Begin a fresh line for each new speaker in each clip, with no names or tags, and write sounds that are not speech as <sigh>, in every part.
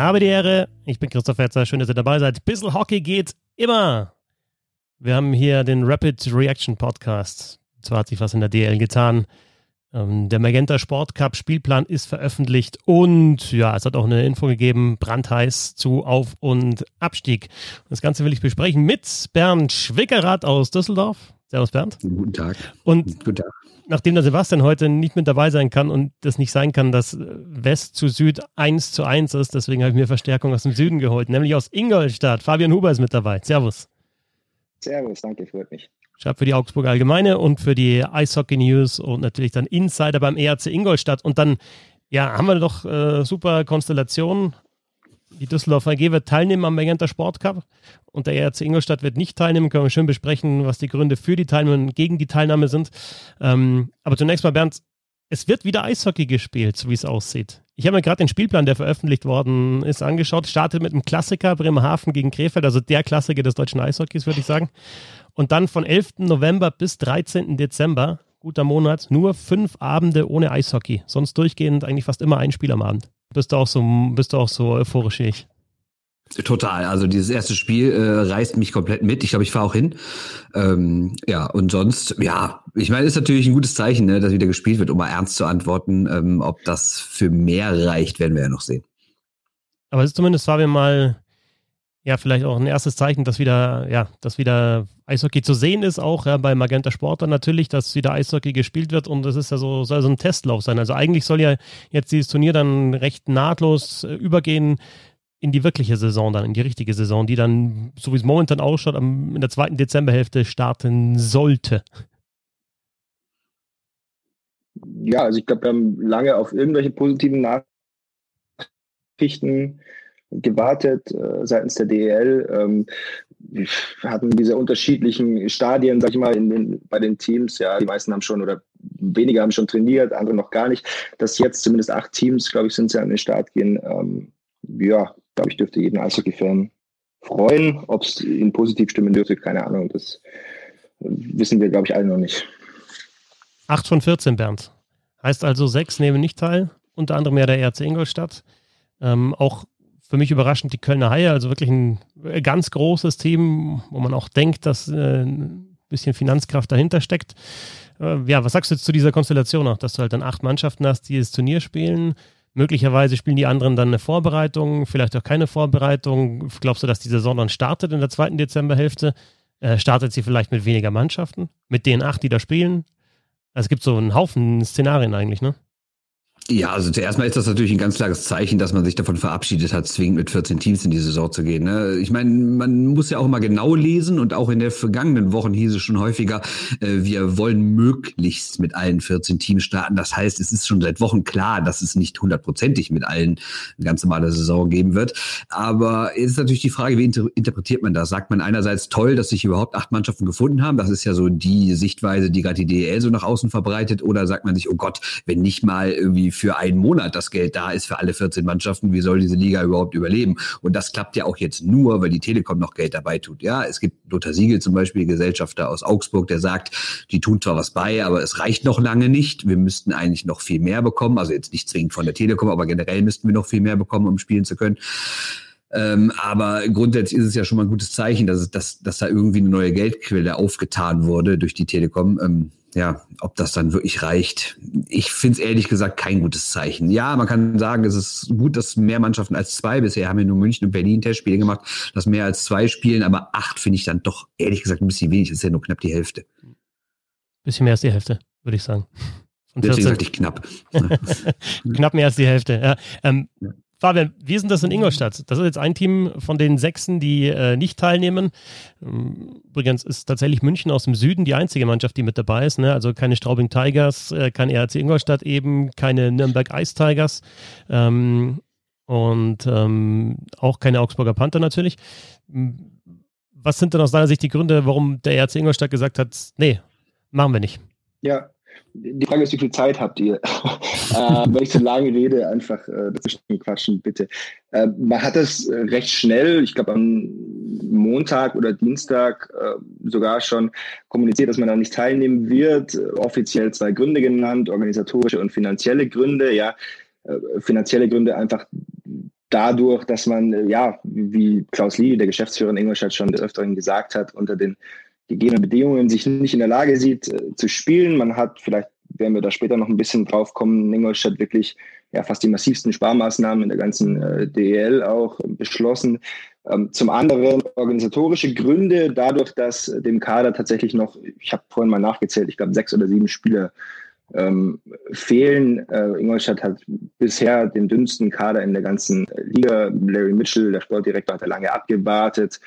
Habe die Ehre. Ich bin Christoph Fetzer. Schön, dass ihr dabei seid. Bissel Hockey geht immer. Wir haben hier den Rapid Reaction Podcast. Zwar hat sich was in der DL getan. Ähm, der Magenta Sport Cup Spielplan ist veröffentlicht und ja, es hat auch eine Info gegeben, brandheiß zu Auf- und Abstieg. Das Ganze will ich besprechen mit Bernd Schwickerath aus Düsseldorf. Servus Bernd.
Guten Tag.
Und Guten Tag. Nachdem der Sebastian heute nicht mit dabei sein kann und das nicht sein kann, dass West zu Süd 1 zu 1 ist, deswegen habe ich mir Verstärkung aus dem Süden geholt, nämlich aus Ingolstadt. Fabian Huber ist mit dabei. Servus.
Servus, danke, freut mich.
Schreibt für die Augsburg Allgemeine und für die Eishockey News und natürlich dann Insider beim ERC Ingolstadt. Und dann, ja, haben wir doch äh, super Konstellationen. Die Düsseldorfer AG wird teilnehmen am Magenta Sport Cup und der ERC Ingolstadt wird nicht teilnehmen. Können wir schön besprechen, was die Gründe für die Teilnahme und gegen die Teilnahme sind. Ähm, aber zunächst mal, Bernd, es wird wieder Eishockey gespielt, so wie es aussieht. Ich habe mir gerade den Spielplan, der veröffentlicht worden ist, angeschaut. Startet mit einem Klassiker Bremerhaven gegen Krefeld, also der Klassiker des deutschen Eishockeys, würde ich sagen. Und dann von 11. November bis 13. Dezember, guter Monat, nur fünf Abende ohne Eishockey. Sonst durchgehend eigentlich fast immer ein Spiel am Abend. Bist du auch so, bist du auch so euphorisch wie ich?
Total. Also dieses erste Spiel äh, reißt mich komplett mit. Ich glaube, ich fahre auch hin. Ähm, ja, und sonst, ja, ich meine, ist natürlich ein gutes Zeichen, ne, dass wieder gespielt wird, um mal ernst zu antworten. Ähm, ob das für mehr reicht, werden wir ja noch sehen.
Aber es ist zumindest, Fabian, mal ja, vielleicht auch ein erstes Zeichen, dass wieder, ja, dass wieder Eishockey zu sehen ist, auch ja, bei Magenta Sport dann natürlich, dass wieder Eishockey gespielt wird und das ist ja so, soll so ein Testlauf sein. Also eigentlich soll ja jetzt dieses Turnier dann recht nahtlos äh, übergehen in die wirkliche Saison dann, in die richtige Saison, die dann, so wie es momentan ausschaut, am, in der zweiten Dezemberhälfte starten sollte.
Ja, also ich glaube, wir haben lange auf irgendwelche positiven Nachrichten gewartet äh, seitens der DEL. Ähm, wir hatten diese unterschiedlichen Stadien, sag ich mal, in den, bei den Teams. Ja, die meisten haben schon oder weniger haben schon trainiert, andere noch gar nicht. Dass jetzt zumindest acht Teams, glaube ich, sind sie an den Start gehen. Ähm, ja, glaube ich, dürfte jeden Eishockey-Fan freuen. Ob es ihn positiv stimmen dürfte, keine Ahnung. Das wissen wir, glaube ich, alle noch nicht.
Acht von 14, Bernd. Heißt also, sechs nehmen nicht teil, unter anderem ja der RC Ingolstadt. Ähm, auch für mich überraschend die Kölner Haie, also wirklich ein ganz großes Team, wo man auch denkt, dass äh, ein bisschen Finanzkraft dahinter steckt. Äh, ja, was sagst du jetzt zu dieser Konstellation noch, dass du halt dann acht Mannschaften hast, die das Turnier spielen? Möglicherweise spielen die anderen dann eine Vorbereitung, vielleicht auch keine Vorbereitung. Glaubst du, dass die Saison dann startet in der zweiten Dezemberhälfte? Äh, startet sie vielleicht mit weniger Mannschaften? Mit den acht, die da spielen? Also es gibt so einen Haufen Szenarien eigentlich, ne?
Ja, also zuerst mal ist das natürlich ein ganz klares Zeichen, dass man sich davon verabschiedet hat, zwingend mit 14 Teams in die Saison zu gehen. Ne? Ich meine, man muss ja auch immer genau lesen und auch in den vergangenen Wochen hieß es schon häufiger, äh, wir wollen möglichst mit allen 14 Teams starten. Das heißt, es ist schon seit Wochen klar, dass es nicht hundertprozentig mit allen eine ganz normale Saison geben wird. Aber jetzt ist natürlich die Frage, wie inter interpretiert man das? Sagt man einerseits toll, dass sich überhaupt acht Mannschaften gefunden haben? Das ist ja so die Sichtweise, die gerade die DEL so nach außen verbreitet. Oder sagt man sich, oh Gott, wenn nicht mal irgendwie für einen Monat das Geld da ist für alle 14 Mannschaften, wie soll diese Liga überhaupt überleben? Und das klappt ja auch jetzt nur, weil die Telekom noch Geld dabei tut. Ja, es gibt Lothar Siegel zum Beispiel, Gesellschafter aus Augsburg, der sagt, die tun zwar was bei, aber es reicht noch lange nicht. Wir müssten eigentlich noch viel mehr bekommen. Also jetzt nicht zwingend von der Telekom, aber generell müssten wir noch viel mehr bekommen, um spielen zu können. Ähm, aber grundsätzlich ist es ja schon mal ein gutes Zeichen, dass, dass, dass da irgendwie eine neue Geldquelle aufgetan wurde durch die Telekom. Ähm, ja, ob das dann wirklich reicht. Ich finde es ehrlich gesagt kein gutes Zeichen. Ja, man kann sagen, es ist gut, dass mehr Mannschaften als zwei, bisher haben wir nur München und Berlin Testspiele gemacht, dass mehr als zwei spielen, aber acht finde ich dann doch ehrlich gesagt ein bisschen wenig. Das ist ja nur knapp die Hälfte.
Bisschen mehr als die Hälfte, würde ich sagen.
Deswegen sagte ich knapp. <laughs>
knapp mehr als die Hälfte. Ja. Ähm, ja. Fabian, wie denn das in Ingolstadt? Das ist jetzt ein Team von den Sechsen, die äh, nicht teilnehmen. Ähm, übrigens ist tatsächlich München aus dem Süden die einzige Mannschaft, die mit dabei ist. Ne? Also keine Straubing Tigers, äh, kein RC Ingolstadt eben, keine Nürnberg Ice Tigers ähm, und ähm, auch keine Augsburger Panther natürlich. Was sind denn aus deiner Sicht die Gründe, warum der RC Ingolstadt gesagt hat, nee, machen wir nicht?
Ja, die Frage ist, wie viel Zeit habt ihr? <laughs> äh, wenn ich so lange rede, einfach äh, dazwischen quatschen, bitte. Äh, man hat das recht schnell, ich glaube am Montag oder Dienstag äh, sogar schon kommuniziert, dass man da nicht teilnehmen wird. Offiziell zwei Gründe genannt, organisatorische und finanzielle Gründe. Ja, äh, finanzielle Gründe einfach dadurch, dass man, ja, wie Klaus Lee, der Geschäftsführer in Ingolstadt schon des Öfteren gesagt hat, unter den gegebenen Bedingungen sich nicht in der Lage sieht äh, zu spielen. Man hat vielleicht, werden wir da später noch ein bisschen drauf kommen, in Ingolstadt wirklich ja fast die massivsten Sparmaßnahmen in der ganzen äh, DEL auch beschlossen. Ähm, zum anderen organisatorische Gründe, dadurch, dass dem Kader tatsächlich noch, ich habe vorhin mal nachgezählt, ich glaube sechs oder sieben Spieler ähm, fehlen. Äh, Ingolstadt hat bisher den dünnsten Kader in der ganzen Liga. Larry Mitchell, der Sportdirektor, hat er lange abgewartet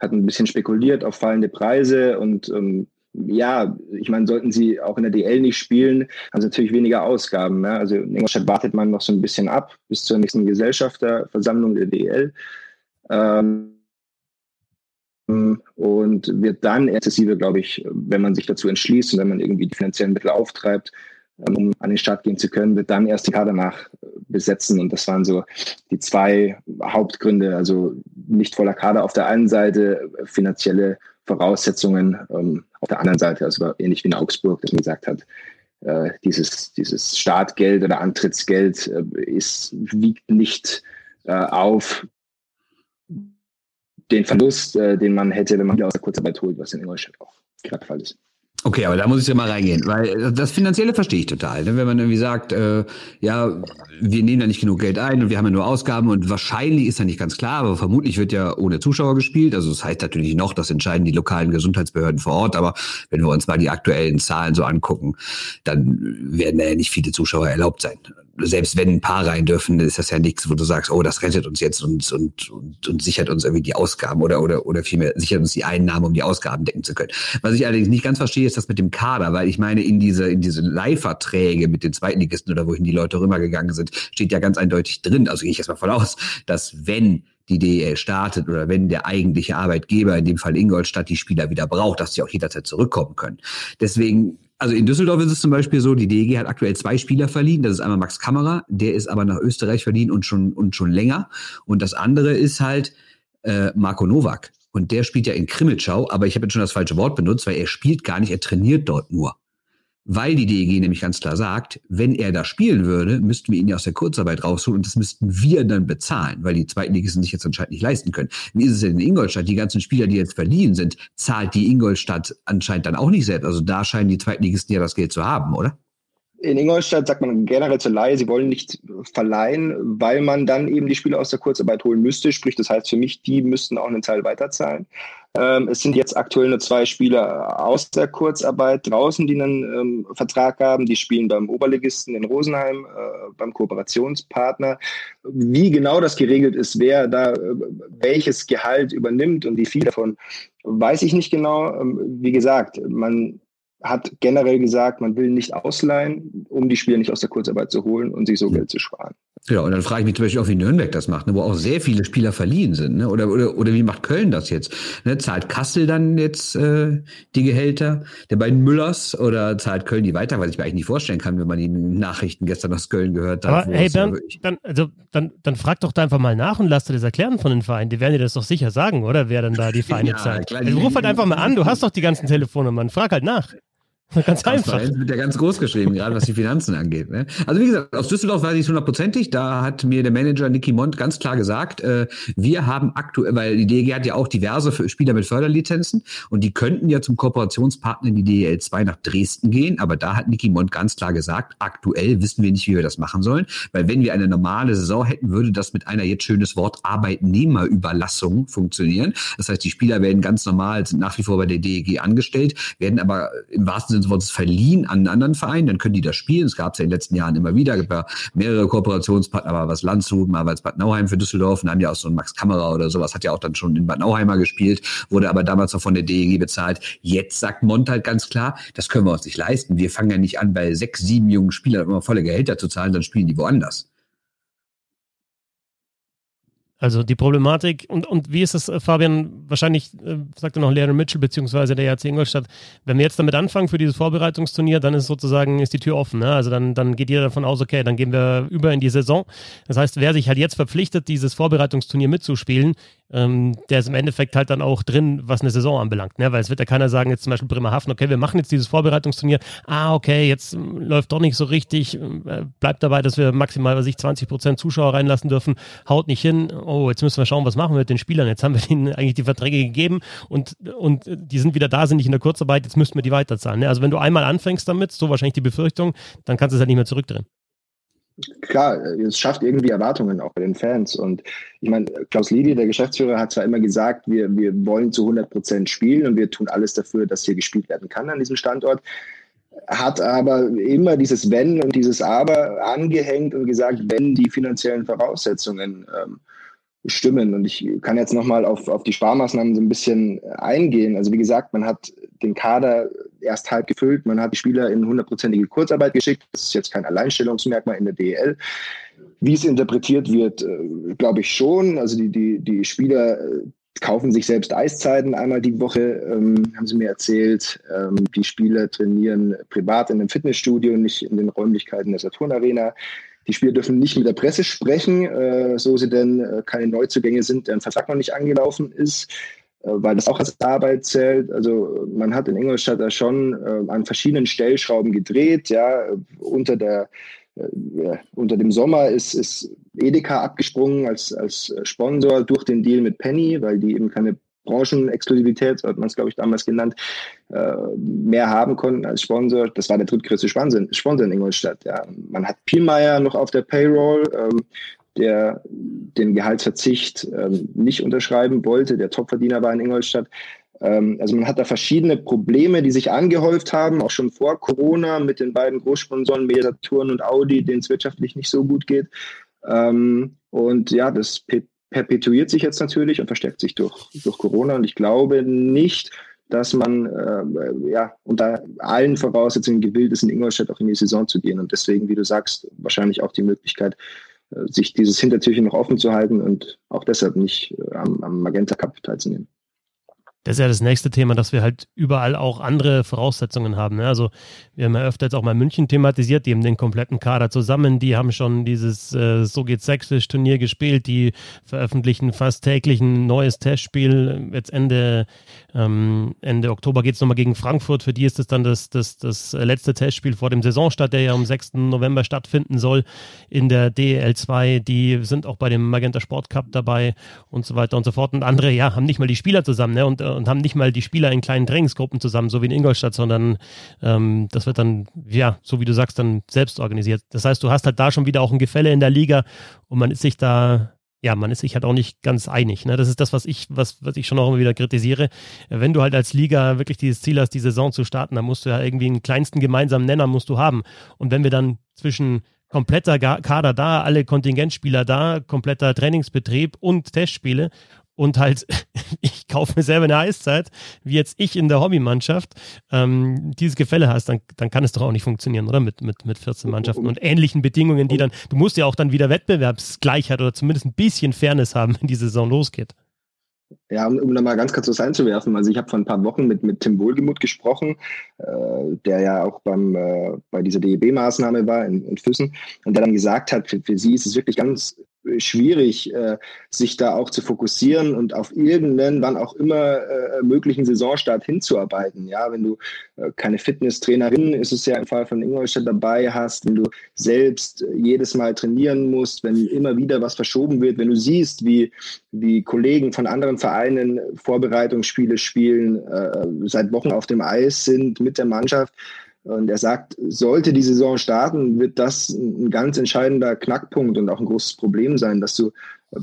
hat ein bisschen spekuliert auf fallende Preise und ähm, ja, ich meine, sollten sie auch in der DL nicht spielen, haben sie natürlich weniger Ausgaben. Ne? Also in Ingolstadt wartet man noch so ein bisschen ab bis zur nächsten Gesellschafterversammlung der DL. Ähm, und wird dann exzessive, glaube ich, wenn man sich dazu entschließt und wenn man irgendwie die finanziellen Mittel auftreibt, um an den Start gehen zu können, wird dann erst die Kader nachbesetzen. Und das waren so die zwei Hauptgründe. Also nicht voller Kader auf der einen Seite, finanzielle Voraussetzungen ähm, auf der anderen Seite. Also ähnlich wie in Augsburg, dass man gesagt hat, äh, dieses, dieses Startgeld oder Antrittsgeld äh, ist, wiegt nicht äh, auf den Verlust, äh, den man hätte, wenn man wieder aus der Kurzarbeit holt, was in Ingolstadt auch gerade der Fall ist.
Okay, aber da muss ich ja mal reingehen, weil das Finanzielle verstehe ich total. Ne? Wenn man irgendwie sagt, äh, ja, wir nehmen da nicht genug Geld ein und wir haben ja nur Ausgaben und wahrscheinlich ist ja nicht ganz klar, aber vermutlich wird ja ohne Zuschauer gespielt. Also das heißt natürlich noch, das entscheiden die lokalen Gesundheitsbehörden vor Ort, aber wenn wir uns mal die aktuellen Zahlen so angucken, dann werden da ja nicht viele Zuschauer erlaubt sein selbst wenn ein paar rein dürfen, ist das ja nichts, wo du sagst, oh, das rettet uns jetzt und, und, und, und sichert uns irgendwie die Ausgaben oder, oder, oder vielmehr sichert uns die Einnahmen, um die Ausgaben decken zu können. Was ich allerdings nicht ganz verstehe, ist das mit dem Kader, weil ich meine, in diese, in diese Leihverträge mit den Zweitligisten oder wohin die Leute rübergegangen sind, steht ja ganz eindeutig drin, also gehe ich erstmal voll aus, dass wenn die DEL startet oder wenn der eigentliche Arbeitgeber, in dem Fall Ingolstadt, die Spieler wieder braucht, dass sie auch jederzeit zurückkommen können. Deswegen also in Düsseldorf ist es zum Beispiel so, die DEG hat aktuell zwei Spieler verliehen. Das ist einmal Max Kammerer, der ist aber nach Österreich verliehen und schon, und schon länger. Und das andere ist halt äh, Marco Nowak. Und der spielt ja in Krimmelschau, aber ich habe jetzt schon das falsche Wort benutzt, weil er spielt gar nicht, er trainiert dort nur weil die DEG nämlich ganz klar sagt, wenn er da spielen würde, müssten wir ihn ja aus der Kurzarbeit rausholen und das müssten wir dann bezahlen, weil die Zweitligisten sich jetzt anscheinend nicht leisten können. Wie ist es denn in Ingolstadt? Die ganzen Spieler, die jetzt verliehen sind, zahlt die Ingolstadt anscheinend dann auch nicht selbst. Also da scheinen die Zweitligisten ja das Geld zu haben, oder?
In Ingolstadt sagt man generell zur Laie, sie wollen nicht verleihen, weil man dann eben die Spieler aus der Kurzarbeit holen müsste. Sprich, das heißt für mich, die müssten auch einen Teil weiterzahlen. Ähm, es sind jetzt aktuell nur zwei Spieler aus der Kurzarbeit draußen, die einen ähm, Vertrag haben. Die spielen beim Oberligisten in Rosenheim, äh, beim Kooperationspartner. Wie genau das geregelt ist, wer da äh, welches Gehalt übernimmt und wie viel davon, weiß ich nicht genau. Ähm, wie gesagt, man hat generell gesagt, man will nicht ausleihen, um die Spieler nicht aus der Kurzarbeit zu holen und sich so Geld zu sparen.
Ja, und dann frage ich mich zum Beispiel auch, wie Nürnberg das macht, ne, wo auch sehr viele Spieler verliehen sind. Ne? Oder, oder, oder wie macht Köln das jetzt? Ne? Zahlt Kassel dann jetzt äh, die Gehälter der beiden Müllers oder zahlt Köln die weiter? Was ich mir eigentlich nicht vorstellen kann, wenn man die Nachrichten gestern aus Köln gehört
hat. Aber hey Bernd, dann, also, dann, dann frag doch da einfach mal nach und lass dir das erklären von den Vereinen. Die werden dir das doch sicher sagen, oder? Wer dann da die <laughs> Vereine ja, zahlt. also, ruf halt einfach mal an, du hast doch die ganzen Telefonnummern, frag halt nach. <laughs> Ganz einfach.
Wird ja ganz groß geschrieben, gerade was die Finanzen angeht. Ne? Also wie gesagt, aus Düsseldorf weiß ich es hundertprozentig. Da hat mir der Manager Nicky Mont ganz klar gesagt, äh, wir haben aktuell, weil die DEG hat ja auch diverse Spieler mit Förderlizenzen und die könnten ja zum Kooperationspartner in die DEL 2 nach Dresden gehen, aber da hat Nicky Mont ganz klar gesagt, aktuell wissen wir nicht, wie wir das machen sollen, weil wenn wir eine normale Saison hätten, würde das mit einer jetzt schönes Wort Arbeitnehmerüberlassung funktionieren. Das heißt, die Spieler werden ganz normal, sind nach wie vor bei der DEG angestellt, werden aber im wahrsten Sinne Sinne des verliehen an einen anderen Verein, dann können die da spielen. Es gab es ja in den letzten Jahren immer wieder, gibt ja mehrere Kooperationspartner, aber was Landshut, mal was Bad Nauheim für Düsseldorf, und haben ja auch so ein Max Kammerer oder sowas, hat ja auch dann schon in Bad Nauheimer gespielt, wurde aber damals noch von der DEG bezahlt. Jetzt sagt Mont halt ganz klar, das können wir uns nicht leisten. Wir fangen ja nicht an, bei sechs, sieben jungen Spielern immer volle Gehälter zu zahlen, dann spielen die woanders.
Also die Problematik und, und wie ist es, äh, Fabian, wahrscheinlich äh, sagte noch Larry Mitchell beziehungsweise der RC Ingolstadt, wenn wir jetzt damit anfangen für dieses Vorbereitungsturnier, dann ist sozusagen ist die Tür offen. Ne? Also dann, dann geht jeder davon aus, okay, dann gehen wir über in die Saison. Das heißt, wer sich halt jetzt verpflichtet, dieses Vorbereitungsturnier mitzuspielen, ähm, der ist im Endeffekt halt dann auch drin, was eine Saison anbelangt. Ne? Weil es wird ja keiner sagen, jetzt zum Beispiel Bremerhaven, okay, wir machen jetzt dieses Vorbereitungsturnier, ah, okay, jetzt ähm, läuft doch nicht so richtig, äh, bleibt dabei, dass wir maximal, was ich, 20 Prozent Zuschauer reinlassen dürfen, haut nicht hin, oh, jetzt müssen wir schauen, was machen wir mit den Spielern, jetzt haben wir ihnen eigentlich die Verträge gegeben und, und die sind wieder da, sind nicht in der Kurzarbeit, jetzt müssten wir die weiterzahlen. Ne? Also wenn du einmal anfängst damit, so wahrscheinlich die Befürchtung, dann kannst du es halt nicht mehr zurückdrehen
klar, es schafft irgendwie Erwartungen auch bei den Fans. Und ich meine, Klaus Lidi, der Geschäftsführer, hat zwar immer gesagt, wir, wir wollen zu 100 Prozent spielen und wir tun alles dafür, dass hier gespielt werden kann an diesem Standort, hat aber immer dieses Wenn und dieses Aber angehängt und gesagt, wenn die finanziellen Voraussetzungen ähm, stimmen. Und ich kann jetzt nochmal auf, auf die Sparmaßnahmen so ein bisschen eingehen. Also wie gesagt, man hat den Kader erst halb gefüllt, man hat die Spieler in hundertprozentige Kurzarbeit geschickt. Das ist jetzt kein Alleinstellungsmerkmal in der DEL. Wie es interpretiert wird, äh, glaube ich schon. Also die, die, die Spieler äh, kaufen sich selbst Eiszeiten einmal die Woche, ähm, haben sie mir erzählt. Ähm, die Spieler trainieren privat in einem Fitnessstudio, nicht in den Räumlichkeiten der Saturn Arena. Die Spieler dürfen nicht mit der Presse sprechen, äh, so sie denn äh, keine Neuzugänge sind, deren Vertrag noch nicht angelaufen ist, äh, weil das auch als Arbeit zählt. Also man hat in Ingolstadt da schon äh, an verschiedenen Stellschrauben gedreht. Ja, unter der äh, unter dem Sommer ist, ist Edeka abgesprungen als, als Sponsor durch den Deal mit Penny, weil die eben keine Branchenexklusivität, so hat man es, glaube ich, damals genannt, äh, mehr haben konnten als Sponsor. Das war der drittgrößte Sponsor, in Ingolstadt. Ja. Man hat Pielmeier noch auf der Payroll, ähm, der den Gehaltsverzicht ähm, nicht unterschreiben wollte, der Topverdiener war in Ingolstadt. Ähm, also man hat da verschiedene Probleme, die sich angehäuft haben, auch schon vor Corona mit den beiden Großsponsoren Mediaturn und Audi, denen es wirtschaftlich nicht so gut geht. und ja, das perpetuiert sich jetzt natürlich und verstärkt sich durch, durch Corona. Und ich glaube nicht, dass man äh, ja unter allen Voraussetzungen gewillt ist, in Ingolstadt auch in die Saison zu gehen. Und deswegen, wie du sagst, wahrscheinlich auch die Möglichkeit, äh, sich dieses Hintertürchen noch offen zu halten und auch deshalb nicht äh, am, am Magenta Cup teilzunehmen
das ist ja das nächste Thema, dass wir halt überall auch andere Voraussetzungen haben. Ne? Also wir haben ja öfter jetzt auch mal München thematisiert, die haben den kompletten Kader zusammen, die haben schon dieses äh, So geht sächsisch Turnier gespielt, die veröffentlichen fast täglich ein neues Testspiel. Jetzt Ende, ähm, Ende Oktober geht es nochmal gegen Frankfurt. Für die ist es dann das, das, das letzte Testspiel vor dem Saisonstart, der ja am 6. November stattfinden soll in der DEL 2. Die sind auch bei dem Magenta Sport Cup dabei und so weiter und so fort. Und andere, ja, haben nicht mal die Spieler zusammen ne? und, und haben nicht mal die Spieler in kleinen Trainingsgruppen zusammen, so wie in Ingolstadt, sondern ähm, das wird dann, ja, so wie du sagst, dann selbst organisiert. Das heißt, du hast halt da schon wieder auch ein Gefälle in der Liga und man ist sich da ja, man ist sich halt auch nicht ganz einig. Ne? Das ist das, was ich, was, was ich schon auch immer wieder kritisiere. Wenn du halt als Liga wirklich dieses Ziel hast, die Saison zu starten, dann musst du ja irgendwie einen kleinsten gemeinsamen Nenner musst du haben. Und wenn wir dann zwischen kompletter Kader da, alle Kontingentspieler da, kompletter Trainingsbetrieb und Testspiele und halt, <laughs> ich kaufe mir selber eine Eiszeit, wie jetzt ich in der Hobbymannschaft, ähm, dieses Gefälle hast, dann, dann kann es doch auch nicht funktionieren, oder? Mit, mit, mit 14 Mannschaften und ähnlichen Bedingungen, die dann, du musst ja auch dann wieder Wettbewerbsgleichheit oder zumindest ein bisschen Fairness haben, <laughs> wenn die Saison losgeht.
Ja, um, um da mal ganz kurz was einzuwerfen. Also ich habe vor ein paar Wochen mit, mit Tim Wohlgemuth gesprochen, äh, der ja auch beim, äh, bei dieser DEB-Maßnahme war in, in Füssen und der dann gesagt hat, für, für sie ist es wirklich ganz schwierig, äh, sich da auch zu fokussieren und auf irgendeinen, wann auch immer äh, möglichen Saisonstart hinzuarbeiten. Ja, wenn du äh, keine Fitnesstrainerin, ist es ja im Fall von Ingolstadt dabei hast, wenn du selbst jedes Mal trainieren musst, wenn immer wieder was verschoben wird, wenn du siehst, wie, wie Kollegen von anderen Vereinen Vorbereitungsspiele spielen, seit Wochen auf dem Eis sind mit der Mannschaft, und er sagt, sollte die Saison starten, wird das ein ganz entscheidender Knackpunkt und auch ein großes Problem sein, dass du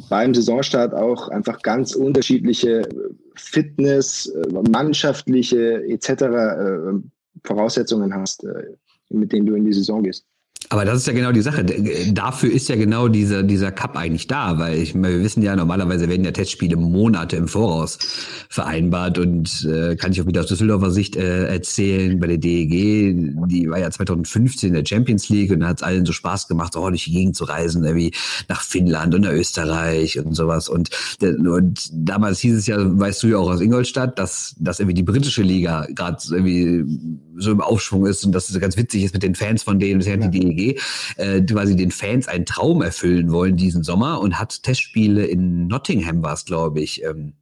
beim Saisonstart auch einfach ganz unterschiedliche Fitness, mannschaftliche etc. Äh, Voraussetzungen hast, äh, mit denen du in die Saison gehst.
Aber das ist ja genau die Sache. Dafür ist ja genau dieser, dieser Cup eigentlich da, weil ich, wir wissen ja, normalerweise werden ja Testspiele Monate im Voraus vereinbart und äh, kann ich auch wieder aus Düsseldorfer Sicht äh, erzählen, bei der DEG, die war ja 2015 in der Champions League und hat es allen so Spaß gemacht, so oh, Gegend zu reisen, irgendwie nach Finnland und nach Österreich und sowas. Und, und damals hieß es ja, weißt du ja auch aus Ingolstadt, dass, dass irgendwie die britische Liga gerade irgendwie so im Aufschwung ist und dass es ganz witzig ist mit den Fans von denen, das ja. die DEG äh, quasi den Fans einen Traum erfüllen wollen diesen Sommer und hat Testspiele in Nottingham war es, glaube ich, ähm,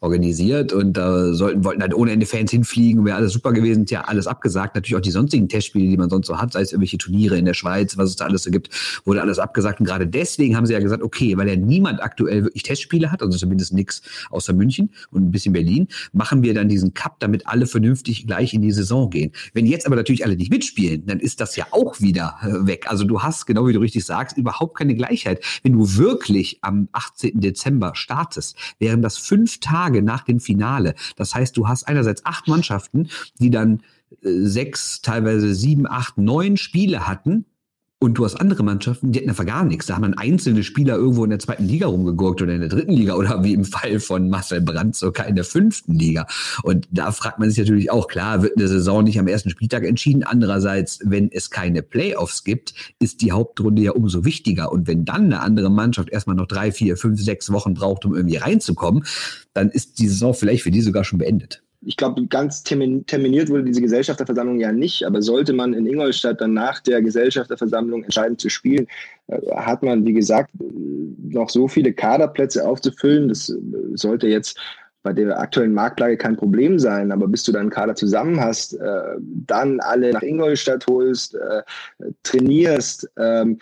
organisiert und da sollten, wollten halt ohne Ende Fans hinfliegen, wäre alles super gewesen, ja alles abgesagt. Natürlich auch die sonstigen Testspiele, die man sonst so hat, sei es irgendwelche Turniere in der Schweiz, was es da alles so gibt, wurde alles abgesagt. Und gerade deswegen haben sie ja gesagt, okay, weil ja niemand aktuell wirklich Testspiele hat, also zumindest nichts außer München und ein bisschen Berlin, machen wir dann diesen Cup, damit alle vernünftig gleich in die Saison gehen. Wenn jetzt aber natürlich alle nicht mitspielen, dann ist das ja auch wieder äh, weg. Also du hast, genau wie du richtig sagst, überhaupt keine Gleichheit. Wenn du wirklich am 18. Dezember startest, wären das fünf Tage nach dem Finale. Das heißt, du hast einerseits acht Mannschaften, die dann äh, sechs, teilweise sieben, acht, neun Spiele hatten und du hast andere Mannschaften, die hatten einfach gar nichts. Da haben dann einzelne Spieler irgendwo in der zweiten Liga rumgegurkt oder in der dritten Liga oder wie im Fall von Marcel Brandt sogar in der fünften Liga. Und da fragt man sich natürlich auch, klar, wird eine Saison nicht am ersten Spieltag entschieden. Andererseits, wenn es keine Playoffs gibt, ist die Hauptrunde ja umso wichtiger. Und wenn dann eine andere Mannschaft erstmal noch drei, vier, fünf, sechs Wochen braucht, um irgendwie reinzukommen, dann ist die Saison vielleicht für die sogar schon beendet
ich glaube, ganz terminiert wurde diese Gesellschafterversammlung ja nicht, aber sollte man in Ingolstadt dann nach der Gesellschafterversammlung entscheiden zu spielen, äh, hat man, wie gesagt, noch so viele Kaderplätze aufzufüllen. Das äh, sollte jetzt bei der aktuellen Marktlage kein Problem sein, aber bis du deinen Kader zusammen hast, äh, dann alle nach Ingolstadt holst, trainierst, ähm,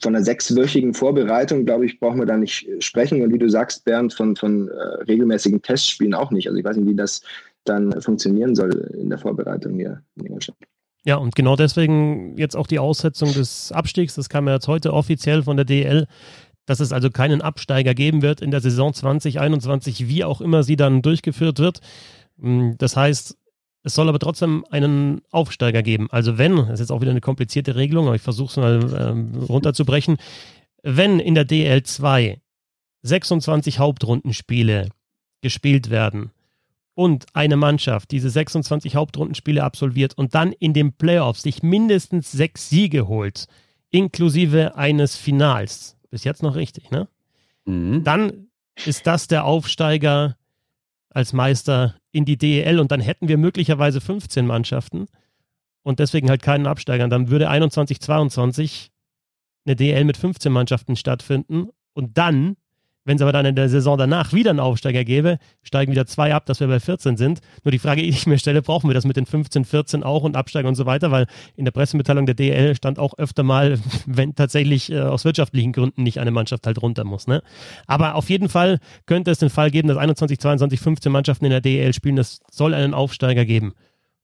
von einer sechswöchigen Vorbereitung, glaube ich, brauchen wir da nicht sprechen. Und wie du sagst, Bernd, von, von äh, regelmäßigen Testspielen auch nicht. Also ich weiß nicht, wie das dann funktionieren soll in der Vorbereitung hier in Ingolstadt.
Ja, und genau deswegen jetzt auch die Aussetzung des Abstiegs. Das kam ja jetzt heute offiziell von der DL, dass es also keinen Absteiger geben wird in der Saison 2021, wie auch immer sie dann durchgeführt wird. Hm, das heißt, es soll aber trotzdem einen Aufsteiger geben. Also wenn, das ist jetzt auch wieder eine komplizierte Regelung, aber ich versuche es mal ähm, runterzubrechen, wenn in der DL2 26 Hauptrundenspiele gespielt werden und eine Mannschaft diese 26 Hauptrundenspiele absolviert und dann in den Playoffs sich mindestens sechs Siege holt, inklusive eines Finals, bis jetzt noch richtig, ne? Mhm. Dann ist das der Aufsteiger als Meister in die DEL und dann hätten wir möglicherweise 15 Mannschaften und deswegen halt keinen Absteiger. dann würde 21, 22 eine DEL mit 15 Mannschaften stattfinden und dann wenn es aber dann in der Saison danach wieder einen Aufsteiger gäbe, steigen wieder zwei ab, dass wir bei 14 sind. Nur die Frage, die ich mir stelle, brauchen wir das mit den 15, 14 auch und Absteiger und so weiter? Weil in der Pressemitteilung der DL stand auch öfter mal, <laughs> wenn tatsächlich äh, aus wirtschaftlichen Gründen nicht eine Mannschaft halt runter muss. Ne? Aber auf jeden Fall könnte es den Fall geben, dass 21, 22, 15 Mannschaften in der DL spielen. Das soll einen Aufsteiger geben.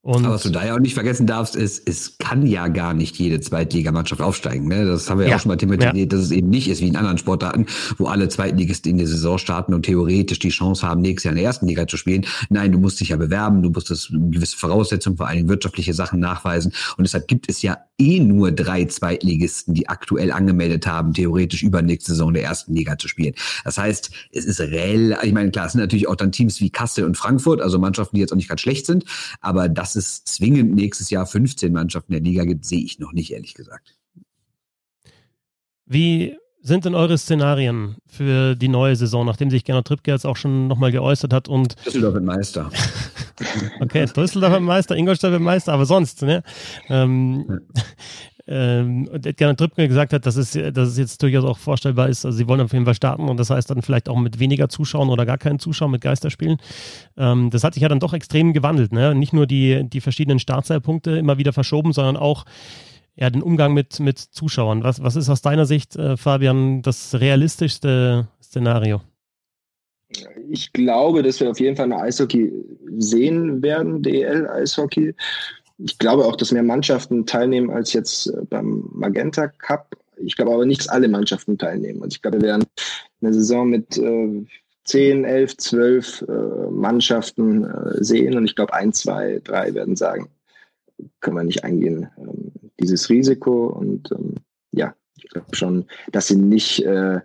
Und Aber was du da ja auch nicht vergessen darfst, ist, es kann ja gar nicht jede Zweitligamannschaft aufsteigen. Ne? Das haben wir ja auch schon mal thematisiert, ja. dass es eben nicht ist wie in anderen Sportarten, wo alle Zweitligisten in der Saison starten und theoretisch die Chance haben, nächstes Jahr in der ersten Liga zu spielen. Nein, du musst dich ja bewerben, du musst das gewisse Voraussetzungen, vor allem wirtschaftliche Sachen nachweisen. Und deshalb gibt es ja eh nur drei Zweitligisten, die aktuell angemeldet haben, theoretisch übernächste Saison der ersten Liga zu spielen. Das heißt, es ist relativ, ich meine, klar, es sind natürlich auch dann Teams wie Kassel und Frankfurt, also Mannschaften, die jetzt auch nicht ganz schlecht sind, aber das es zwingend nächstes Jahr 15 Mannschaften der Liga gibt, sehe ich noch nicht, ehrlich gesagt.
Wie sind denn eure Szenarien für die neue Saison, nachdem sich Gernot Trippke jetzt auch schon nochmal geäußert hat und
Düsseldorf wird Meister. <laughs>
okay, Düsseldorf wird Meister, Ingolstadt wird Meister, aber sonst, ne? Ähm, ähm, Gernot Trippke gesagt hat, dass es, dass es jetzt durchaus auch vorstellbar ist, also sie wollen auf jeden Fall starten und das heißt dann vielleicht auch mit weniger Zuschauern oder gar keinen Zuschauern mit Geisterspielen. Ähm, das hat sich ja dann doch extrem gewandelt, ne? Nicht nur die, die verschiedenen Startzeitpunkte immer wieder verschoben, sondern auch ja, den Umgang mit, mit Zuschauern. Was, was ist aus deiner Sicht, äh, Fabian, das realistischste Szenario?
Ich glaube, dass wir auf jeden Fall eine Eishockey sehen werden, DL-Eishockey. Ich glaube auch, dass mehr Mannschaften teilnehmen als jetzt äh, beim Magenta Cup. Ich glaube aber nicht, dass alle Mannschaften teilnehmen. Also ich glaube, wir werden eine Saison mit äh, 10, 11, 12 äh, Mannschaften äh, sehen und ich glaube, ein, zwei, drei werden sagen, können wir nicht eingehen. Ähm, dieses Risiko und ähm, ja, ich glaube schon, dass sie nicht äh,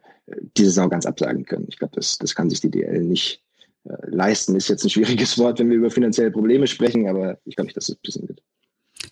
diese Saison ganz absagen können. Ich glaube, das, das kann sich die DL nicht leisten. Ist jetzt ein schwieriges Wort, wenn wir über finanzielle Probleme sprechen, aber ich glaube nicht, dass es ein bisschen wird.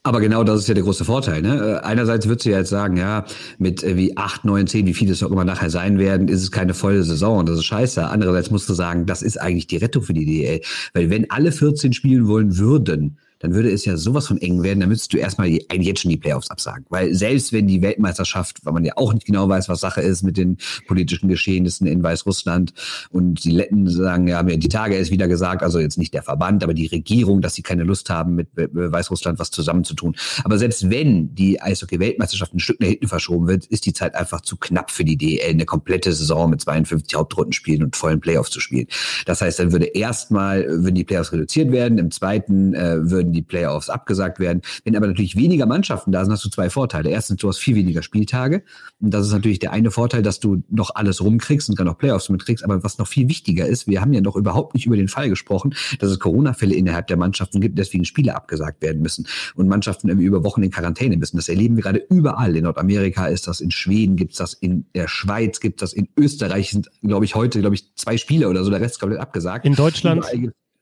Aber genau das ist ja der große Vorteil. Ne? Äh, einerseits würdest du ja jetzt sagen, ja, mit äh, wie acht, neun, zehn, wie viele es auch immer nachher sein werden, ist es keine volle Saison und das ist scheiße. Andererseits musst du sagen, das ist eigentlich die Rettung für die DL. Weil wenn alle 14 spielen wollen würden, dann würde es ja sowas von eng werden, dann müsstest du erstmal eigentlich jetzt schon die Playoffs absagen. Weil selbst wenn die Weltmeisterschaft, weil man ja auch nicht genau weiß, was Sache ist mit den politischen Geschehnissen in Weißrussland und die Letten sagen, ja, ja die Tage erst wieder gesagt, also jetzt nicht der Verband, aber die Regierung, dass sie keine Lust haben, mit Weißrussland was zusammenzutun. Aber selbst wenn die Eishockey-Weltmeisterschaft ein Stück nach hinten verschoben wird, ist die Zeit einfach zu knapp für die DL, eine komplette Saison mit 52 Hauptrunden spielen und vollen Playoffs zu spielen. Das heißt, dann würde erstmal, würden die Playoffs reduziert werden, im zweiten äh, würden würden die Playoffs abgesagt werden. Wenn aber natürlich weniger Mannschaften da sind, hast du zwei Vorteile. Erstens, du hast viel weniger Spieltage. Und das ist natürlich der eine Vorteil, dass du noch alles rumkriegst und dann noch Playoffs mitkriegst. Aber was noch viel wichtiger ist, wir haben ja noch überhaupt nicht über den Fall gesprochen, dass es Corona-Fälle innerhalb der Mannschaften gibt, deswegen Spiele abgesagt werden müssen und Mannschaften irgendwie über Wochen in Quarantäne müssen. Das erleben wir gerade überall. In Nordamerika ist das, in Schweden gibt es das, in der Schweiz gibt es das, in Österreich sind, glaube ich, heute, glaube ich, zwei Spiele oder so, der Rest komplett abgesagt.
In Deutschland,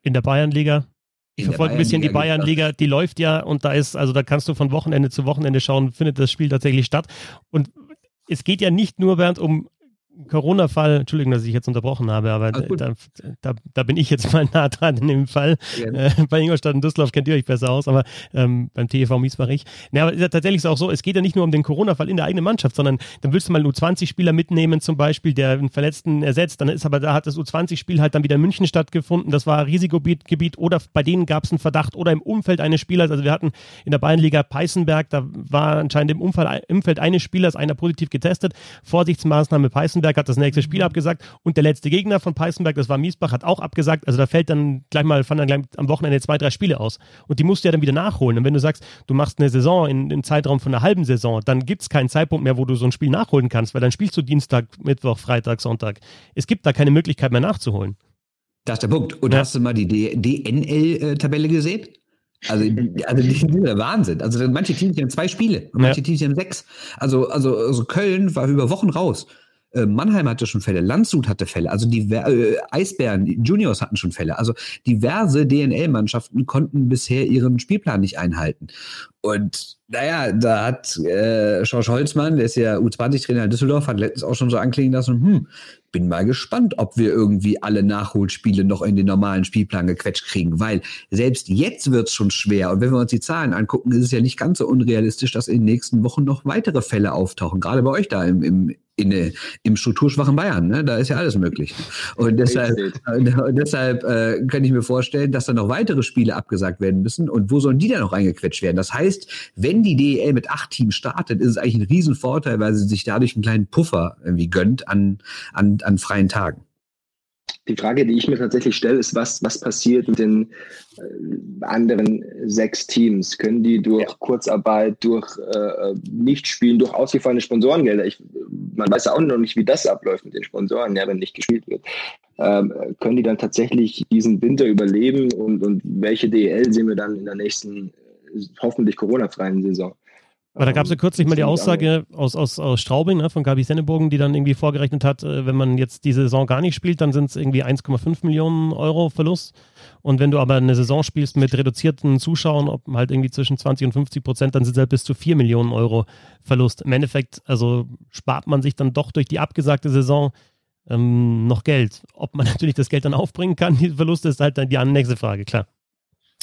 in der Bayernliga. Ich verfolge ein bisschen die Bayernliga, die läuft ja und da ist, also da kannst du von Wochenende zu Wochenende schauen, findet das Spiel tatsächlich statt. Und es geht ja nicht nur, Bernd, um Corona-Fall, Entschuldigung, dass ich jetzt unterbrochen habe, aber da, da, da, bin ich jetzt mal <laughs> nah dran in dem Fall. Äh, bei Ingolstadt und Düsseldorf kennt ihr euch besser aus, aber ähm, beim TV Miesbach Ja, aber ist ja tatsächlich auch so, es geht ja nicht nur um den Corona-Fall in der eigenen Mannschaft, sondern dann willst du mal einen U20-Spieler mitnehmen zum Beispiel, der einen Verletzten ersetzt, dann ist aber, da hat das U20-Spiel halt dann wieder in München stattgefunden, das war Risikogebiet oder bei denen gab es einen Verdacht oder im Umfeld eines Spielers, also wir hatten in der Bayernliga Peißenberg, da war anscheinend im Umfeld, Umfeld eines Spielers einer positiv getestet, Vorsichtsmaßnahme Peißenberg, Peißenberg hat das nächste Spiel abgesagt und der letzte Gegner von Peißenberg, das war Miesbach, hat auch abgesagt. Also da fällt dann gleich mal, fallen dann am Wochenende zwei, drei Spiele aus. Und die musst du ja dann wieder nachholen. Und wenn du sagst, du machst eine Saison in, im Zeitraum von einer halben Saison, dann gibt es keinen Zeitpunkt mehr, wo du so ein Spiel nachholen kannst, weil dann spielst du Dienstag, Mittwoch, Freitag, Sonntag. Es gibt da keine Möglichkeit mehr nachzuholen.
Das ist der Punkt. Und ja. hast du mal die DNL-Tabelle gesehen? Also, also das ist der Wahnsinn. Also manche Teams haben zwei Spiele und manche ja. Teams haben sechs. Also, also, also Köln war über Wochen raus. Äh, Mannheim hatte schon Fälle, Landshut hatte Fälle, also die äh, Eisbären, Juniors hatten schon Fälle. Also diverse DNL-Mannschaften konnten bisher ihren Spielplan nicht einhalten. Und naja, da hat äh, Schorsch Holzmann, der ist ja U20-Trainer in Düsseldorf, hat letztens auch schon so anklingen lassen, hm, bin mal gespannt, ob wir irgendwie alle Nachholspiele noch in den normalen Spielplan gequetscht kriegen, weil selbst jetzt wird es schon schwer. Und wenn wir uns die Zahlen angucken, ist es ja nicht ganz so unrealistisch, dass in den nächsten Wochen noch weitere Fälle auftauchen, gerade bei euch da im, im, in, im strukturschwachen Bayern, ne? da ist ja alles möglich. Und deshalb, und deshalb äh, kann ich mir vorstellen, dass da noch weitere Spiele abgesagt werden müssen. Und wo sollen die dann noch reingequetscht werden? Das heißt, wenn die DEL mit acht Teams startet, ist es eigentlich ein Riesenvorteil, weil sie sich dadurch einen kleinen Puffer irgendwie gönnt an, an, an freien Tagen.
Die Frage, die ich mir tatsächlich stelle, ist, was, was passiert mit den äh, anderen sechs Teams? Können die durch ja. Kurzarbeit, durch äh, Nichtspielen, durch ausgefallene Sponsorengelder, ich, man weiß auch noch nicht, wie das abläuft mit den Sponsoren, ja, wenn nicht gespielt wird, ähm, können die dann tatsächlich diesen Winter überleben und, und welche DL sehen wir dann in der nächsten, hoffentlich Corona-freien Saison?
Aber da gab es ja kürzlich mal die Aussage aus, aus, aus Straubing ne, von Gabi Sennebogen, die dann irgendwie vorgerechnet hat, äh, wenn man jetzt die Saison gar nicht spielt, dann sind es irgendwie 1,5 Millionen Euro Verlust. Und wenn du aber eine Saison spielst mit reduzierten Zuschauern, ob halt irgendwie zwischen 20 und 50 Prozent, dann sind es halt bis zu 4 Millionen Euro Verlust. Im Endeffekt, also spart man sich dann doch durch die abgesagte Saison ähm, noch Geld. Ob man <laughs> natürlich das Geld dann aufbringen kann, die Verluste ist halt dann die nächste Frage, klar.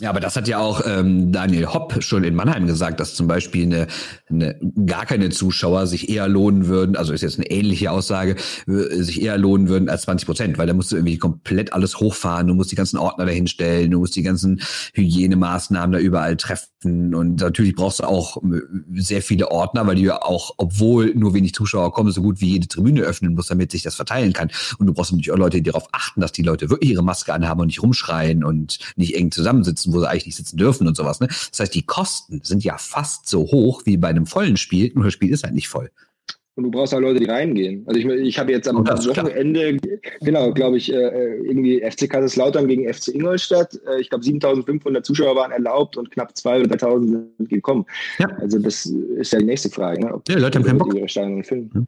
Ja, aber das hat ja auch ähm, Daniel Hopp schon in Mannheim gesagt, dass zum Beispiel eine, eine, gar keine Zuschauer sich eher lohnen würden, also ist jetzt eine ähnliche Aussage, sich eher lohnen würden als 20 Prozent, weil da musst du irgendwie komplett alles hochfahren, du musst die ganzen Ordner dahinstellen, du musst die ganzen Hygienemaßnahmen da überall treffen und natürlich brauchst du auch äh, sehr viele Ordner, weil du ja auch, obwohl nur wenig Zuschauer kommen, so gut wie jede Tribüne öffnen musst, damit sich das verteilen kann. Und du brauchst natürlich auch Leute, die darauf achten, dass die Leute wirklich ihre Maske anhaben und nicht rumschreien und nicht eng zusammensitzen sitzen, wo sie eigentlich nicht sitzen dürfen und sowas. Ne? Das heißt, die Kosten sind ja fast so hoch wie bei einem vollen Spiel, nur das Spiel ist halt nicht voll.
Und du brauchst auch Leute, die reingehen. Also ich, ich habe jetzt am Wochenende, genau, glaube ich, äh, irgendwie FC Kaiserslautern gegen FC Ingolstadt. Äh, ich glaube, 7500 Zuschauer waren erlaubt und knapp 2.000 oder 3.000 sind gekommen. Ja. Also das ist ja die nächste Frage. Ne?
Ob ja, Leute haben keinen Bock. Ihre. Ja.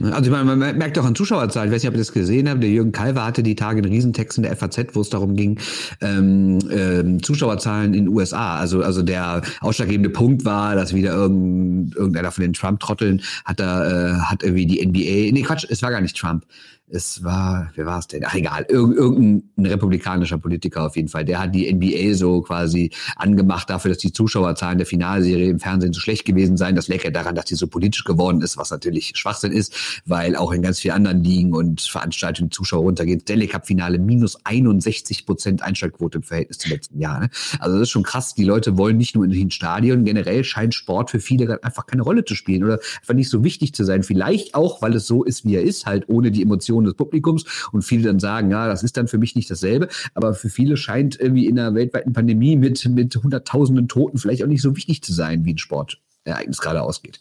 Ne? Also ich meine, man merkt auch an Zuschauerzahlen, ich weiß nicht, ob ihr das gesehen habt, der Jürgen Kalver hatte die Tage einen Riesentext in der FAZ, wo es darum ging, ähm, ähm, Zuschauerzahlen in den USA. Also, also der ausschlaggebende Punkt war, dass wieder irgendein, irgendeiner von den Trump-Trotteln hat da, äh, hat irgendwie die NBA, nee Quatsch, es war gar nicht Trump, es war, wer war es denn? Ach egal, Irg irgendein republikanischer Politiker auf jeden Fall. Der hat die NBA so quasi angemacht dafür, dass die Zuschauerzahlen der Finalserie im Fernsehen so schlecht gewesen seien. Das lag ja daran, dass die so politisch geworden ist, was natürlich Schwachsinn ist, weil auch in ganz vielen anderen Ligen und Veranstaltungen Zuschauer runtergehen. Daily Cup Finale minus 61 Prozent Einschaltquote im Verhältnis zum letzten Jahr. Ne? Also das ist schon krass. Die Leute wollen nicht nur in den Stadion. Generell scheint Sport für viele einfach keine Rolle zu spielen oder einfach nicht so wichtig zu sein. Vielleicht auch, weil es so ist, wie er ist, halt ohne die Emotionen des Publikums und viele dann sagen, ja, das ist dann für mich nicht dasselbe, aber für viele scheint irgendwie in einer weltweiten Pandemie mit, mit hunderttausenden Toten vielleicht auch nicht so wichtig zu sein, wie ein Sportereignis gerade ausgeht.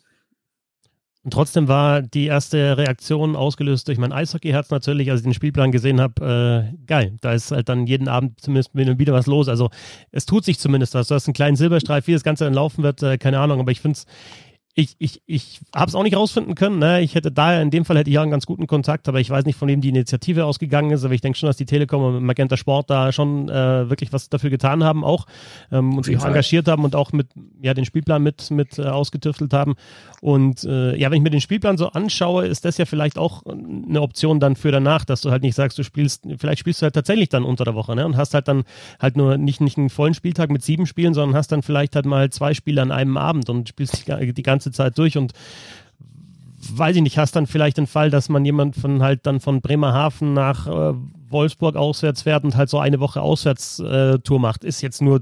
Und trotzdem war die erste Reaktion ausgelöst durch mein Eishockeyherz natürlich, als ich den Spielplan gesehen habe, äh, geil. Da ist halt dann jeden Abend zumindest wieder was los. Also es tut sich zumindest was. Du hast einen kleinen Silberstreif, wie das Ganze dann laufen wird, äh, keine Ahnung, aber ich finde es ich, ich, ich habe es auch nicht rausfinden können. Ne? Ich hätte daher, in dem Fall hätte ich ja einen ganz guten Kontakt, aber ich weiß nicht, von wem die Initiative ausgegangen ist. Aber ich denke schon, dass die Telekom und Magenta Sport da schon äh, wirklich was dafür getan haben auch ähm, und sich auch engagiert haben und auch mit ja den Spielplan mit, mit äh, ausgetüftelt haben. Und äh, ja, wenn ich mir den Spielplan so anschaue, ist das ja vielleicht auch eine Option dann für danach, dass du halt nicht sagst, du spielst, vielleicht spielst du halt tatsächlich dann unter der Woche ne? und hast halt dann halt nur nicht, nicht einen vollen Spieltag mit sieben Spielen, sondern hast dann vielleicht halt mal zwei Spiele an einem Abend und spielst die, die ganze ganze Zeit durch und weiß ich nicht, hast dann vielleicht den Fall, dass man jemand von halt dann von Bremerhaven nach äh, Wolfsburg auswärts fährt und halt so eine Woche Auswärtstour äh, macht. Ist jetzt nur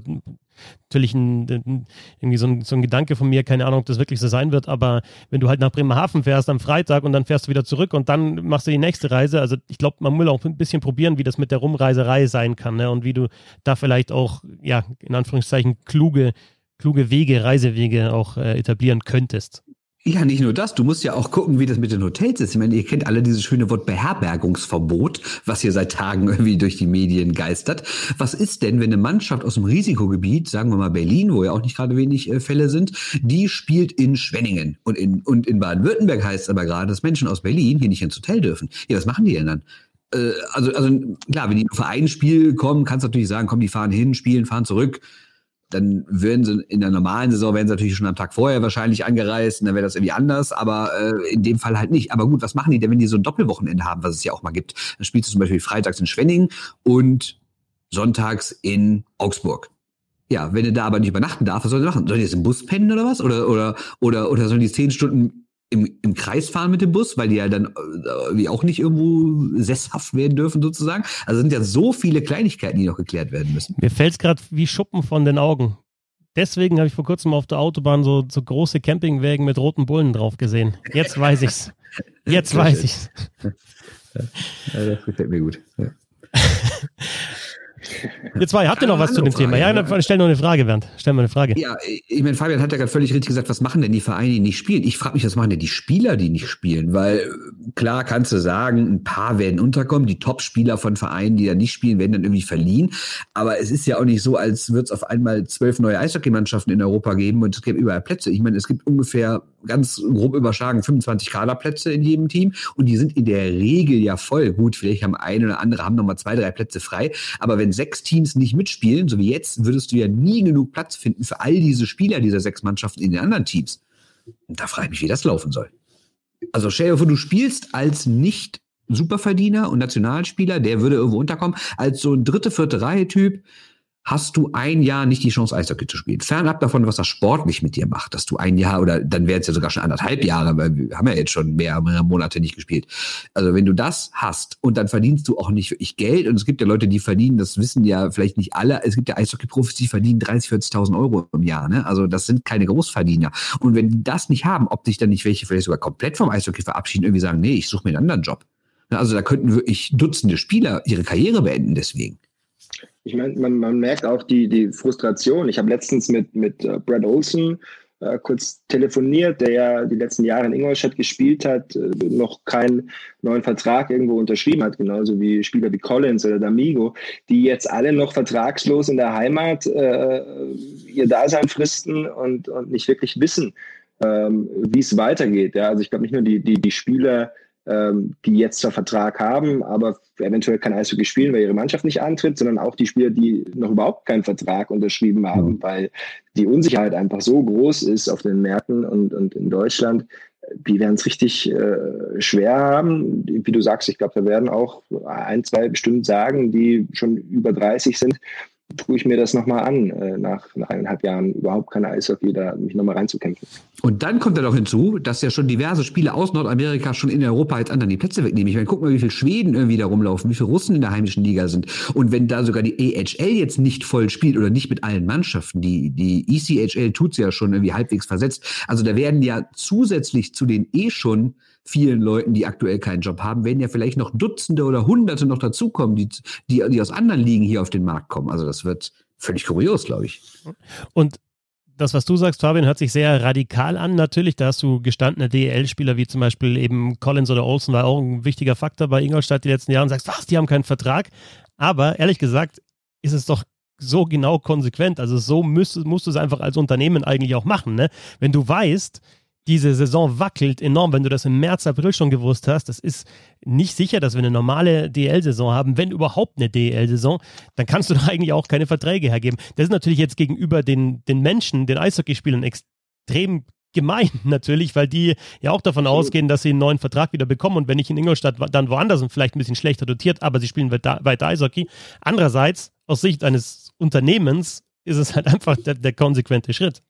natürlich ein, irgendwie so ein, so ein Gedanke von mir, keine Ahnung, ob das wirklich so sein wird, aber wenn du halt nach Bremerhaven fährst am Freitag und dann fährst du wieder zurück und dann machst du die nächste Reise, also ich glaube, man muss auch ein bisschen probieren, wie das mit der Rumreiserei sein kann ne? und wie du da vielleicht auch, ja, in Anführungszeichen kluge kluge Wege, Reisewege auch äh, etablieren könntest.
Ja, nicht nur das. Du musst ja auch gucken, wie das mit den Hotels ist. Ich meine, ihr kennt alle dieses schöne Wort Beherbergungsverbot, was hier seit Tagen <laughs> irgendwie durch die Medien geistert. Was ist denn, wenn eine Mannschaft aus dem Risikogebiet, sagen wir mal Berlin, wo ja auch nicht gerade wenig äh, Fälle sind, die spielt in Schwenningen und in, und in Baden-Württemberg heißt es aber gerade, dass Menschen aus Berlin hier nicht ins Hotel dürfen. Ja, was machen die denn dann? Äh, also, also klar, wenn die für ein Spiel kommen, kannst du natürlich sagen, komm, die fahren hin, spielen, fahren zurück dann würden sie in der normalen Saison wären sie natürlich schon am Tag vorher wahrscheinlich angereist und dann wäre das irgendwie anders, aber äh, in dem Fall halt nicht. Aber gut, was machen die denn, wenn die so ein Doppelwochenende haben, was es ja auch mal gibt? Dann spielst du zum Beispiel freitags in Schwenningen und sonntags in Augsburg. Ja, wenn du da aber nicht übernachten darfst, was sollen sie machen? Sollen die jetzt im Bus pennen oder was? Oder, oder, oder, oder sollen die zehn Stunden im, im Kreis fahren mit dem Bus, weil die ja dann äh, wie auch nicht irgendwo sesshaft werden dürfen sozusagen. Also sind ja so viele Kleinigkeiten, die noch geklärt werden müssen.
Mir fällt es gerade wie Schuppen von den Augen. Deswegen habe ich vor kurzem auf der Autobahn so, so große Campingwägen mit roten Bullen drauf gesehen. Jetzt weiß ich's. Jetzt weiß ich's.
Ja, das gefällt mir gut. Ja. <laughs>
Ihr zwei, habt ihr noch was zu dem Frage, Thema? Ja, dann stell noch eine Frage, Bernd. Stell mal eine Frage.
Ja, ich meine, Fabian hat ja gerade völlig richtig gesagt, was machen denn die Vereine, die nicht spielen? Ich frage mich, was machen denn die Spieler, die nicht spielen? Weil klar kannst du sagen, ein paar werden unterkommen, die Top-Spieler von Vereinen, die da nicht spielen, werden dann irgendwie verliehen. Aber es ist ja auch nicht so, als würde es auf einmal zwölf neue Eishockeymannschaften in Europa geben und es gibt überall Plätze. Ich meine, es gibt ungefähr ganz grob überschlagen 25 Kaderplätze in jedem Team und die sind in der Regel ja voll. Gut, vielleicht haben ein oder andere haben nochmal zwei, drei Plätze frei. Aber wenn sechs Teams nicht mitspielen, so wie jetzt, würdest du ja nie genug Platz finden für all diese Spieler dieser sechs Mannschaften in den anderen Teams. Und da frage ich mich, wie das laufen soll. Also stell dir vor, du spielst als nicht Superverdiener und Nationalspieler, der würde irgendwo unterkommen, als so ein dritte, vierte Reihe-Typ, hast du ein Jahr nicht die Chance, Eishockey zu spielen. Fernab davon, was das sportlich mit dir macht, dass du ein Jahr oder dann wären es ja sogar schon anderthalb Jahre, weil wir haben ja jetzt schon mehr, mehr Monate nicht gespielt. Also wenn du das hast und dann verdienst du auch nicht wirklich Geld und es gibt ja Leute, die verdienen, das wissen ja vielleicht nicht alle, es gibt ja Eishockey-Profis, die verdienen 30, 40.000 Euro im Jahr. Ne? Also das sind keine Großverdiener. Und wenn die das nicht haben, ob sich dann nicht welche vielleicht sogar komplett vom Eishockey verabschieden, irgendwie sagen, nee, ich suche mir einen anderen Job. Also da könnten wirklich Dutzende Spieler ihre Karriere beenden deswegen
ich meine, man, man merkt auch die, die Frustration. Ich habe letztens mit, mit uh, Brad Olson äh, kurz telefoniert, der ja die letzten Jahre in Ingolstadt gespielt hat, äh, noch keinen neuen Vertrag irgendwo unterschrieben hat, genauso wie Spieler wie Collins oder D'Amigo, die jetzt alle noch vertragslos in der Heimat äh, ihr Dasein fristen und, und nicht wirklich wissen, ähm, wie es weitergeht. Ja, also ich glaube nicht nur die, die, die Spieler, ähm, die jetzt zwar Vertrag haben, aber eventuell kein Eishockey spielen, weil ihre Mannschaft nicht antritt, sondern auch die Spieler, die noch überhaupt keinen Vertrag unterschrieben haben, weil die Unsicherheit einfach so groß ist auf den Märkten und, und in Deutschland. Die werden es richtig äh, schwer haben. Wie du sagst, ich glaube, da werden auch ein, zwei bestimmt sagen, die schon über 30 sind, tue ich mir das nochmal an, äh, nach, nach eineinhalb Jahren überhaupt keine Eishockey, da mich nochmal reinzukämpfen.
Und dann kommt ja noch hinzu, dass ja schon diverse Spiele aus Nordamerika schon in Europa jetzt anderen die Plätze wegnehmen. Ich meine, guck mal, wie viele Schweden irgendwie da rumlaufen, wie viele Russen in der heimischen Liga sind. Und wenn da sogar die AHL jetzt nicht voll spielt oder nicht mit allen Mannschaften, die, die ECHL tut's ja schon irgendwie halbwegs versetzt. Also da werden ja zusätzlich zu den eh schon vielen Leuten, die aktuell keinen Job haben, werden ja vielleicht noch Dutzende oder Hunderte noch dazukommen, die, die, die aus anderen Ligen hier auf den Markt kommen. Also das wird völlig kurios, glaube ich.
Und das, was du sagst, Fabian, hört sich sehr radikal an. Natürlich, da hast du gestandene DEL-Spieler wie zum Beispiel eben Collins oder Olsen, war auch ein wichtiger Faktor bei Ingolstadt die letzten Jahre und sagst, was, die haben keinen Vertrag. Aber ehrlich gesagt, ist es doch so genau konsequent. Also so musst, musst du es einfach als Unternehmen eigentlich auch machen. Ne? Wenn du weißt, diese Saison wackelt enorm, wenn du das im März, April schon gewusst hast. Das ist nicht sicher, dass wir eine normale DL-Saison haben. Wenn überhaupt eine DL-Saison, dann kannst du da <laughs> eigentlich auch keine Verträge hergeben. Das ist natürlich jetzt gegenüber den, den Menschen, den Eishockeyspielern extrem gemein <laughs> natürlich, weil die ja auch davon ausgehen, dass sie einen neuen Vertrag wieder bekommen und wenn nicht in Ingolstadt, dann woanders und vielleicht ein bisschen schlechter dotiert, aber sie spielen weiter, weiter Eishockey. Andererseits, aus Sicht eines Unternehmens, ist es halt <laughs> einfach der, der konsequente Schritt.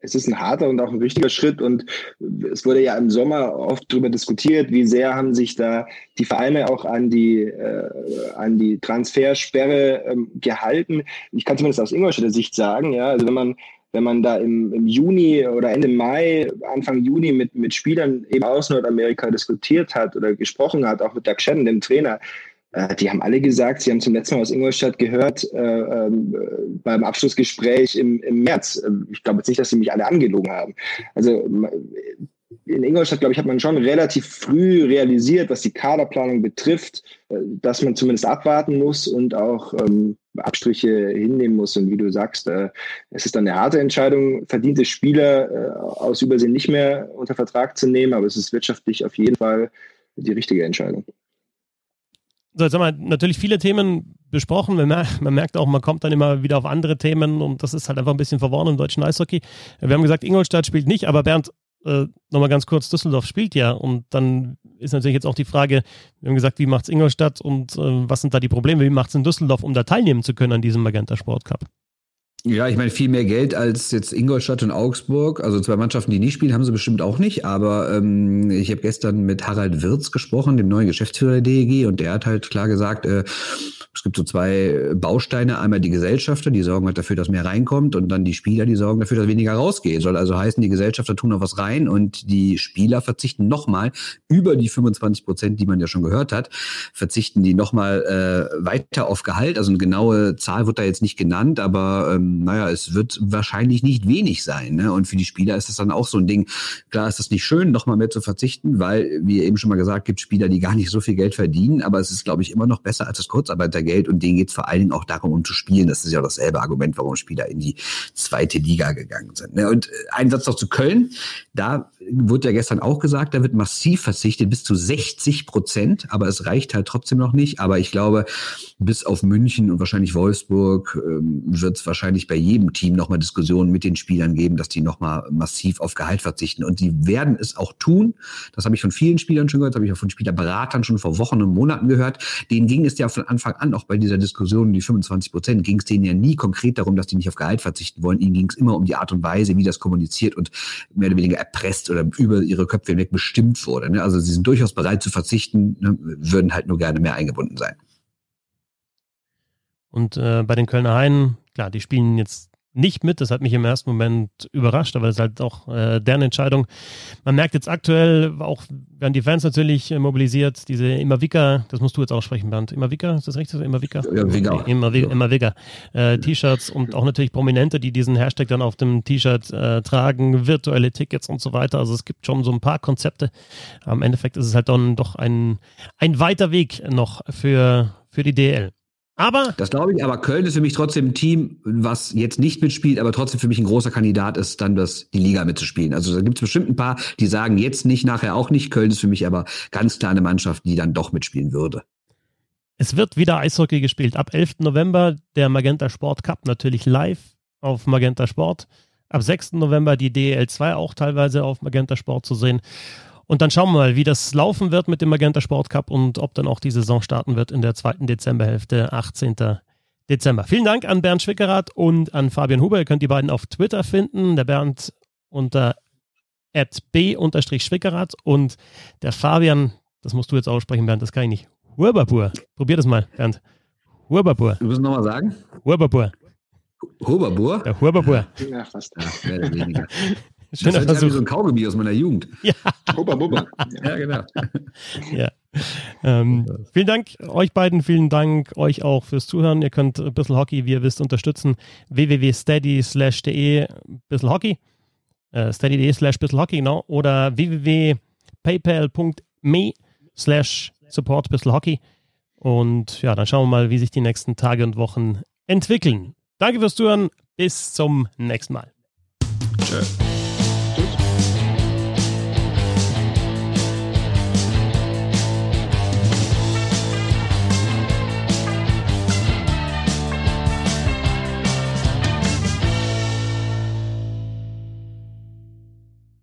Es ist ein harter und auch ein wichtiger Schritt und es wurde ja im Sommer oft darüber diskutiert, wie sehr haben sich da die Vereine auch an die, äh, an die Transfersperre ähm, gehalten. Ich kann zumindest aus Ingolstädter Sicht sagen, ja, also wenn man wenn man da im, im Juni oder Ende Mai, Anfang Juni mit, mit Spielern eben aus Nordamerika diskutiert hat oder gesprochen hat, auch mit Doug Shannon, dem Trainer, die haben alle gesagt, sie haben zum letzten Mal aus Ingolstadt gehört äh, ähm, beim Abschlussgespräch im, im März. Ähm, ich glaube jetzt nicht, dass sie mich alle angelogen haben. Also in Ingolstadt, glaube ich, hat man schon relativ früh realisiert, was die Kaderplanung betrifft, äh, dass man zumindest abwarten muss und auch ähm, Abstriche hinnehmen muss. Und wie du sagst, äh, es ist dann eine harte Entscheidung, verdiente Spieler äh, aus Übersehen nicht mehr unter Vertrag zu nehmen, aber es ist wirtschaftlich auf jeden Fall die richtige Entscheidung.
So, jetzt haben wir natürlich viele Themen besprochen. Man, merkt auch, man kommt dann immer wieder auf andere Themen und das ist halt einfach ein bisschen verworren im deutschen Eishockey. Wir haben gesagt, Ingolstadt spielt nicht, aber Bernd, äh, nochmal ganz kurz, Düsseldorf spielt ja und dann ist natürlich jetzt auch die Frage, wir haben gesagt, wie macht es Ingolstadt und äh, was sind da die Probleme, wie macht es in Düsseldorf, um da teilnehmen zu können an diesem Magenta Sport Cup?
Ja, ich meine, viel mehr Geld als jetzt Ingolstadt und Augsburg. Also zwei Mannschaften, die nicht spielen, haben sie bestimmt auch nicht. Aber ähm, ich habe gestern mit Harald Wirz gesprochen, dem neuen Geschäftsführer der DEG, und der hat halt klar gesagt, äh, es gibt so zwei Bausteine. Einmal die Gesellschafter, die sorgen halt dafür, dass mehr reinkommt und dann die Spieler, die sorgen dafür, dass weniger rausgeht. Soll also heißen, die Gesellschafter tun noch was rein und die Spieler verzichten nochmal über die 25 Prozent, die man ja schon gehört hat, verzichten die nochmal äh, weiter auf Gehalt. Also eine genaue Zahl wird da jetzt nicht genannt, aber ähm, naja, es wird wahrscheinlich nicht wenig sein. Ne? Und für die Spieler ist das dann auch so ein Ding. Klar ist das nicht schön, nochmal mehr zu verzichten, weil, wie eben schon mal gesagt, gibt Spieler, die gar nicht so viel Geld verdienen, aber es ist, glaube ich, immer noch besser als das Kurzarbeiter Geld und denen geht es vor allen Dingen auch darum, um zu spielen. Das ist ja auch dasselbe Argument, warum Spieler in die zweite Liga gegangen sind. Ne? Und äh, ein Satz noch zu Köln. Da wurde ja gestern auch gesagt, da wird massiv verzichtet, bis zu 60 Prozent, aber es reicht halt trotzdem noch nicht. Aber ich glaube, bis auf München und wahrscheinlich Wolfsburg ähm, wird es wahrscheinlich bei jedem Team nochmal Diskussionen mit den Spielern geben, dass die nochmal massiv auf Gehalt verzichten. Und die werden es auch tun. Das habe ich von vielen Spielern schon gehört, habe ich auch von Spielerberatern schon vor Wochen und Monaten gehört. Denen ging es ja von Anfang an, auch bei dieser Diskussion, die 25 Prozent, ging es denen ja nie konkret darum, dass die nicht auf Gehalt verzichten wollen. Ihnen ging es immer um die Art und Weise, wie das kommuniziert und mehr oder weniger erpresst oder über ihre Köpfe hinweg bestimmt wurde. Ne? Also sie sind durchaus bereit zu verzichten, ne? würden halt nur gerne mehr eingebunden sein.
Und äh, bei den Kölner Haien, klar, die spielen jetzt nicht mit. Das hat mich im ersten Moment überrascht, aber das ist halt auch äh, deren Entscheidung. Man merkt jetzt aktuell, auch werden die Fans natürlich äh, mobilisiert, diese Imavika, das musst du jetzt aussprechen, Bernd. Imavika, ist das richtig? Imavika? Ja, Vika. Imavika, Imavika. Äh, T-Shirts und auch natürlich Prominente, die diesen Hashtag dann auf dem T-Shirt äh, tragen, virtuelle Tickets und so weiter. Also es gibt schon so ein paar Konzepte. Am Endeffekt ist es halt dann doch ein, ein weiter Weg noch für, für die DL. Aber.
Das glaube ich, aber Köln ist für mich trotzdem ein Team, was jetzt nicht mitspielt, aber trotzdem für mich ein großer Kandidat ist, dann das, die Liga mitzuspielen. Also da gibt es bestimmt ein paar, die sagen jetzt nicht, nachher auch nicht. Köln ist für mich aber ganz klar eine Mannschaft, die dann doch mitspielen würde.
Es wird wieder Eishockey gespielt. Ab 11. November der Magenta Sport Cup natürlich live auf Magenta Sport. Ab 6. November die DL2 auch teilweise auf Magenta Sport zu sehen. Und dann schauen wir mal, wie das laufen wird mit dem Magenta Sport Cup und ob dann auch die Saison starten wird in der zweiten Dezemberhälfte, 18. Dezember. Vielen Dank an Bernd Schwickerath und an Fabian Huber. Ihr könnt die beiden auf Twitter finden. Der Bernd unter b-schwickerath und der Fabian, das musst du jetzt aussprechen, Bernd, das kann ich nicht. Huberbur. Probier das mal, Bernd. Huberbur.
Du musst nochmal sagen?
Huberbur.
Huberbur?
Der Huberbur.
Ja, fast. Ja, mehr oder weniger. Schöner das Versuch. Wie so ein Kaugummi aus meiner Jugend. <laughs> Ja.
Bubba, bubba.
Ja, genau. <laughs>
ja. Ähm, vielen Dank euch beiden, vielen Dank euch auch fürs Zuhören. Ihr könnt ein bisschen Hockey, wie ihr wisst, unterstützen. www.steady slash.de bisschen Hockey. Äh, steady.de slash bisschen Hockey, genau. Oder www.paypal.me slash support bisschen Hockey. Und ja, dann schauen wir mal, wie sich die nächsten Tage und Wochen entwickeln. Danke fürs Zuhören. Bis zum nächsten Mal. Tschö.